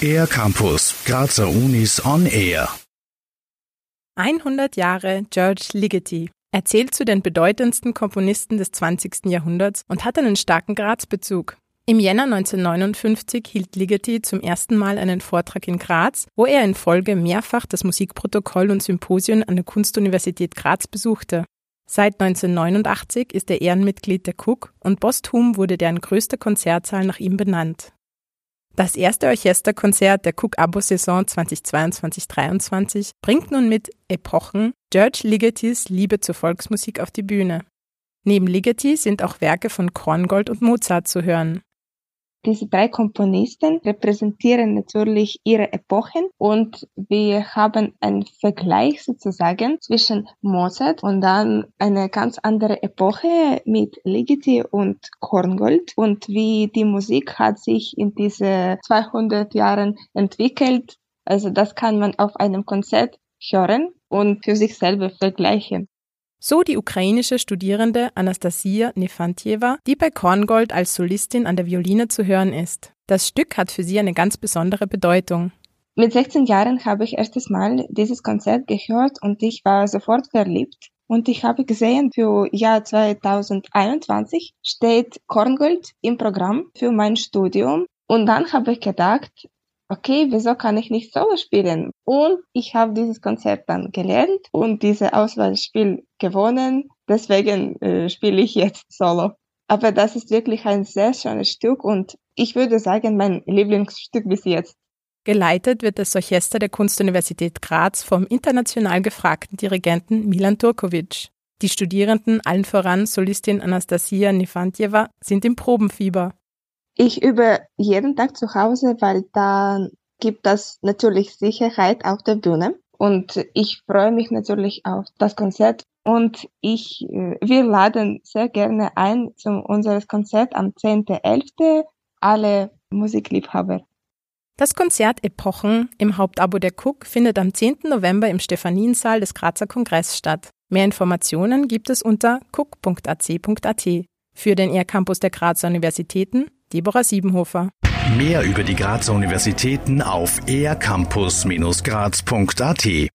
Air Campus, Grazer Unis on Air. 100 Jahre George Ligeti. Er zählt zu den bedeutendsten Komponisten des 20. Jahrhunderts und hat einen starken Graz-Bezug. Im Jänner 1959 hielt Ligeti zum ersten Mal einen Vortrag in Graz, wo er in Folge mehrfach das Musikprotokoll und Symposien an der Kunstuniversität Graz besuchte. Seit 1989 ist er Ehrenmitglied der Cook und posthum wurde deren größter Konzertsaal nach ihm benannt. Das erste Orchesterkonzert der Cook-Abo-Saison 2022-23 bringt nun mit Epochen George Ligetis Liebe zur Volksmusik auf die Bühne. Neben Ligeti sind auch Werke von Korngold und Mozart zu hören. Diese drei Komponisten repräsentieren natürlich ihre Epochen und wir haben einen Vergleich sozusagen zwischen Mozart und dann eine ganz andere Epoche mit Ligeti und Korngold und wie die Musik hat sich in diese 200 Jahren entwickelt. Also das kann man auf einem Konzert hören und für sich selber vergleichen. So die ukrainische Studierende Anastasia Nefantjeva, die bei Korngold als Solistin an der Violine zu hören ist. Das Stück hat für sie eine ganz besondere Bedeutung. Mit 16 Jahren habe ich erstes Mal dieses Konzert gehört und ich war sofort verliebt. Und ich habe gesehen, für Jahr 2021 steht Korngold im Programm für mein Studium. Und dann habe ich gedacht, okay, wieso kann ich nicht Solo spielen? Und ich habe dieses Konzert dann gelernt und diese Auswahlspiel gewonnen. Deswegen äh, spiele ich jetzt Solo. Aber das ist wirklich ein sehr schönes Stück und ich würde sagen, mein Lieblingsstück bis jetzt. Geleitet wird das Orchester der Kunstuniversität Graz vom international gefragten Dirigenten Milan Turkovic. Die Studierenden, allen voran Solistin Anastasia Nefantjeva, sind im Probenfieber. Ich übe jeden Tag zu Hause, weil da gibt das natürlich Sicherheit auf der Bühne. Und ich freue mich natürlich auf das Konzert. Und ich, äh, wir laden sehr gerne ein zu unseres Konzert am 10.11. alle Musikliebhaber. Das Konzert Epochen im Hauptabo der Cook findet am 10. November im Stephaniensaal des Grazer Kongress statt. Mehr Informationen gibt es unter cook.ac.at. Für den ER-Campus der Grazer Universitäten Deborah Siebenhofer. Mehr über die Grazer Universitäten auf ercampus-graz.at